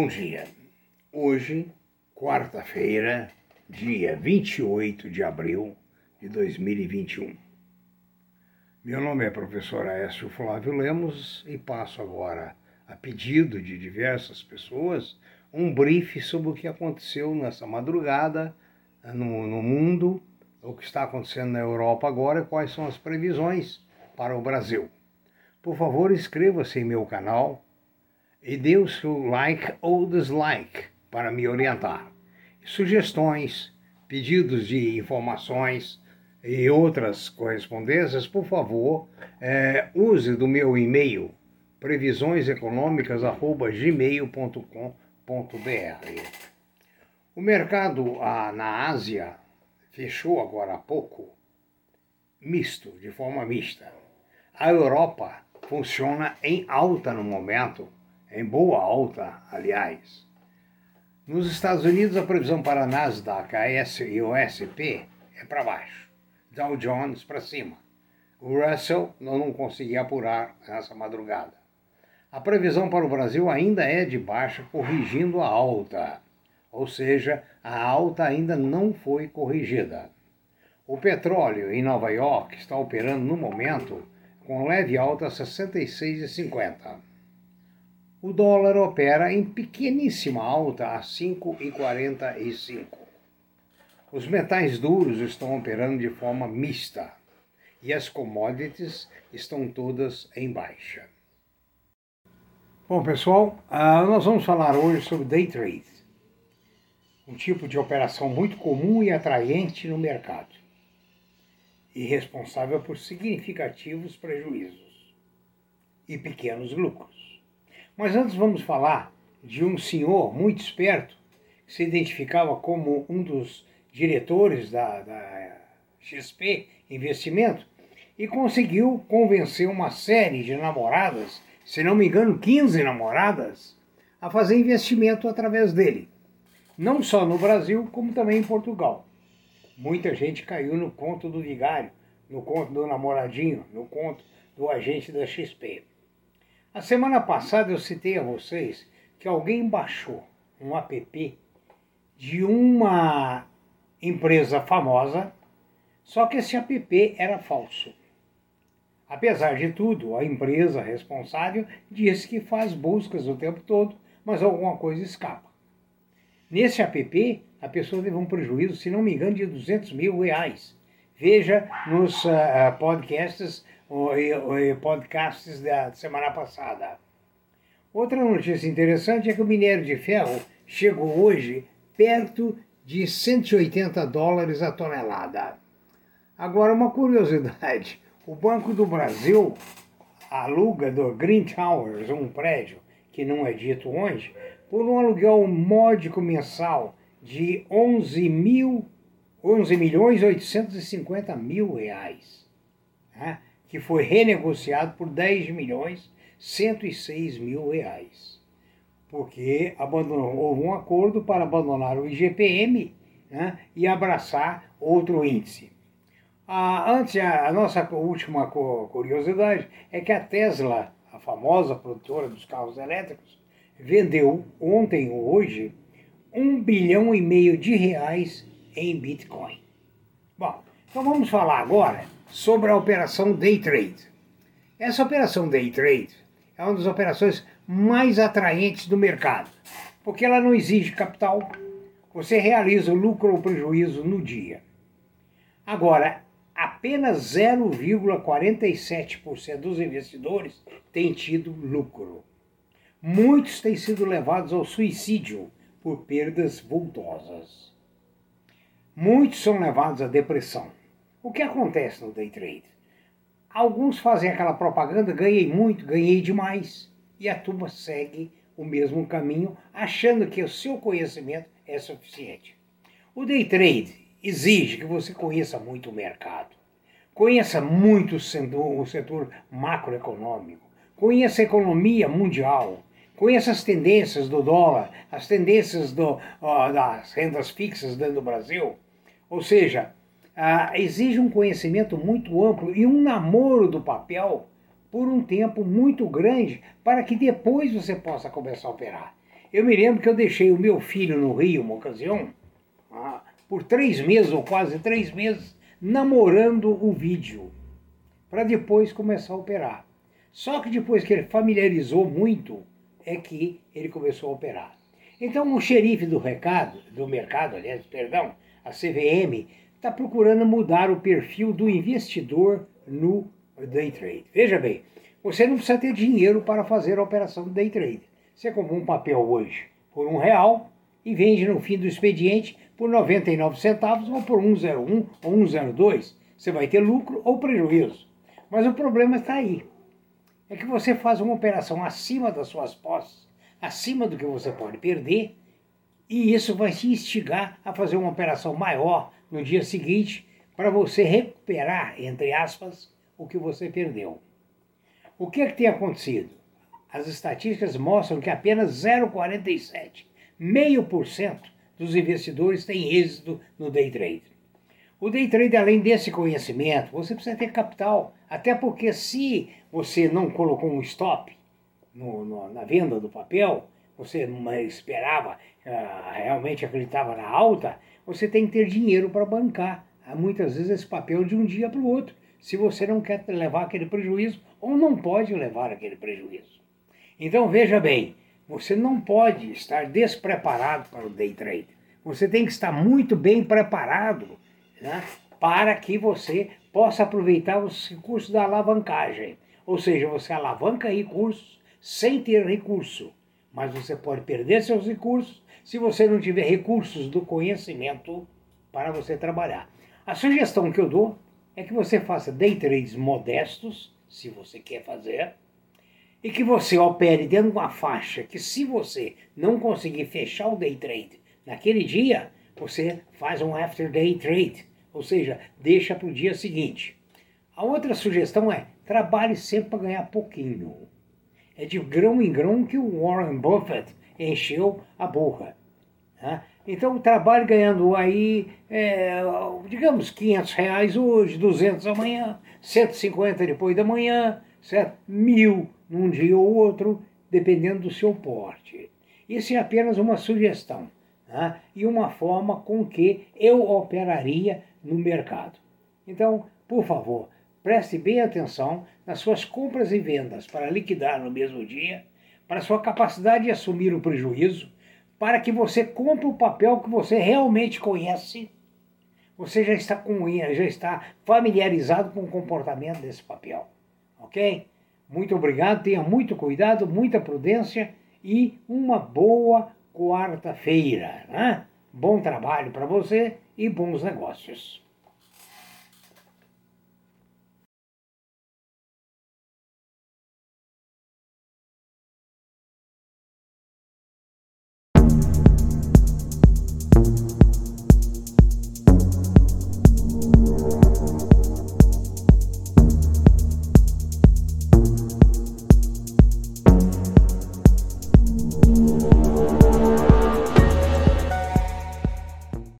Bom dia. Hoje, quarta-feira, dia 28 de abril de 2021. Meu nome é professor Aécio Flávio Lemos e passo agora, a pedido de diversas pessoas, um brief sobre o que aconteceu nessa madrugada no, no mundo, o que está acontecendo na Europa agora e quais são as previsões para o Brasil. Por favor, inscreva-se em meu canal e dê o seu like ou dislike para me orientar. Sugestões, pedidos de informações e outras correspondências, por favor, é, use do meu e-mail previsioneseconômicas@gmail.com.br. O mercado ah, na Ásia fechou agora há pouco misto, de forma mista. A Europa funciona em alta no momento em boa alta, aliás. Nos Estados Unidos, a previsão para a Nasdaq, a S e o SP é para baixo. Dow Jones para cima. O Russell não consegui apurar nessa madrugada. A previsão para o Brasil ainda é de baixa, corrigindo a alta. Ou seja, a alta ainda não foi corrigida. O petróleo em Nova York está operando no momento com leve alta a 66,50 o dólar opera em pequeníssima alta a 5,45. Os metais duros estão operando de forma mista e as commodities estão todas em baixa. Bom, pessoal, uh, nós vamos falar hoje sobre day trade, um tipo de operação muito comum e atraente no mercado e responsável por significativos prejuízos e pequenos lucros. Mas antes vamos falar de um senhor muito esperto, que se identificava como um dos diretores da, da XP Investimento, e conseguiu convencer uma série de namoradas, se não me engano, 15 namoradas, a fazer investimento através dele. Não só no Brasil, como também em Portugal. Muita gente caiu no conto do vigário, no conto do namoradinho, no conto do agente da XP. A semana passada eu citei a vocês que alguém baixou um app de uma empresa famosa, só que esse app era falso. Apesar de tudo, a empresa responsável disse que faz buscas o tempo todo, mas alguma coisa escapa. Nesse app, a pessoa teve um prejuízo, se não me engano, de 200 mil reais. Veja nos uh, podcasts o, podcasts da semana passada. Outra notícia interessante é que o minério de ferro chegou hoje perto de 180 dólares a tonelada. Agora, uma curiosidade: o Banco do Brasil aluga do Green Towers, um prédio que não é dito onde, por um aluguel módico mensal de 11 mil, 11 milhões 850 mil reais. Né? que foi renegociado por 10 milhões 106 mil reais. Porque abandonou, houve um acordo para abandonar o IGPM né, e abraçar outro índice. Antes, a, a, nossa última curiosidade é que a Tesla, a famosa produtora dos carros elétricos, vendeu ontem ou hoje um bilhão e meio de reais em Bitcoin. Bom, então vamos falar agora sobre a operação Day Trade. Essa operação Day Trade é uma das operações mais atraentes do mercado, porque ela não exige capital, você realiza o lucro ou prejuízo no dia. Agora, apenas 0,47% dos investidores têm tido lucro. Muitos têm sido levados ao suicídio por perdas vultosas. Muitos são levados à depressão. O que acontece no day trade? Alguns fazem aquela propaganda, ganhei muito, ganhei demais, e a turma segue o mesmo caminho, achando que o seu conhecimento é suficiente. O day trade exige que você conheça muito o mercado, conheça muito o setor macroeconômico, conheça a economia mundial, conheça as tendências do dólar, as tendências do, das rendas fixas dentro do Brasil. Ou seja, exige um conhecimento muito amplo e um namoro do papel por um tempo muito grande para que depois você possa começar a operar. Eu me lembro que eu deixei o meu filho no Rio uma ocasião, ah, por três meses ou quase três meses, namorando o vídeo, para depois começar a operar. Só que depois que ele familiarizou muito, é que ele começou a operar. Então o xerife do recado, do mercado, aliás, perdão, a CVM, está procurando mudar o perfil do investidor no day trade. Veja bem, você não precisa ter dinheiro para fazer a operação do day trade. Você compra um papel hoje por um real e vende no fim do expediente por 99 centavos ou por 1,01 ou 1,02. Você vai ter lucro ou prejuízo. Mas o problema está aí. É que você faz uma operação acima das suas posses, acima do que você pode perder, e isso vai te instigar a fazer uma operação maior no dia seguinte para você recuperar, entre aspas, o que você perdeu. O que, é que tem acontecido? As estatísticas mostram que apenas 0,47, meio por cento dos investidores têm êxito no day trade. O day trade, além desse conhecimento, você precisa ter capital, até porque se você não colocou um stop no, no, na venda do papel, você esperava, uh, realmente acreditava na alta, você tem que ter dinheiro para bancar muitas vezes esse papel de um dia para o outro se você não quer levar aquele prejuízo ou não pode levar aquele prejuízo. Então veja bem, você não pode estar despreparado para o day trade. Você tem que estar muito bem preparado né, para que você possa aproveitar os recursos da alavancagem. Ou seja, você alavanca recursos sem ter recurso. Mas você pode perder seus recursos se você não tiver recursos do conhecimento para você trabalhar. A sugestão que eu dou é que você faça day trades modestos, se você quer fazer, e que você opere dentro de uma faixa que se você não conseguir fechar o day trade naquele dia, você faz um after day trade, ou seja, deixa para o dia seguinte. A outra sugestão é trabalhe sempre para ganhar pouquinho. É de grão em grão que o Warren Buffett encheu a boca. Né? Então, trabalho ganhando aí, é, digamos, 500 reais hoje, 200 amanhã, 150 depois da manhã, certo? mil num dia ou outro, dependendo do seu porte. Isso é apenas uma sugestão né? e uma forma com que eu operaria no mercado. Então, por favor, preste bem atenção nas suas compras e vendas para liquidar no mesmo dia, para sua capacidade de assumir o prejuízo para que você compre o papel que você realmente conhece. Você já está, com, já está familiarizado com o comportamento desse papel. Ok? Muito obrigado, tenha muito cuidado, muita prudência e uma boa quarta-feira. Né? Bom trabalho para você e bons negócios.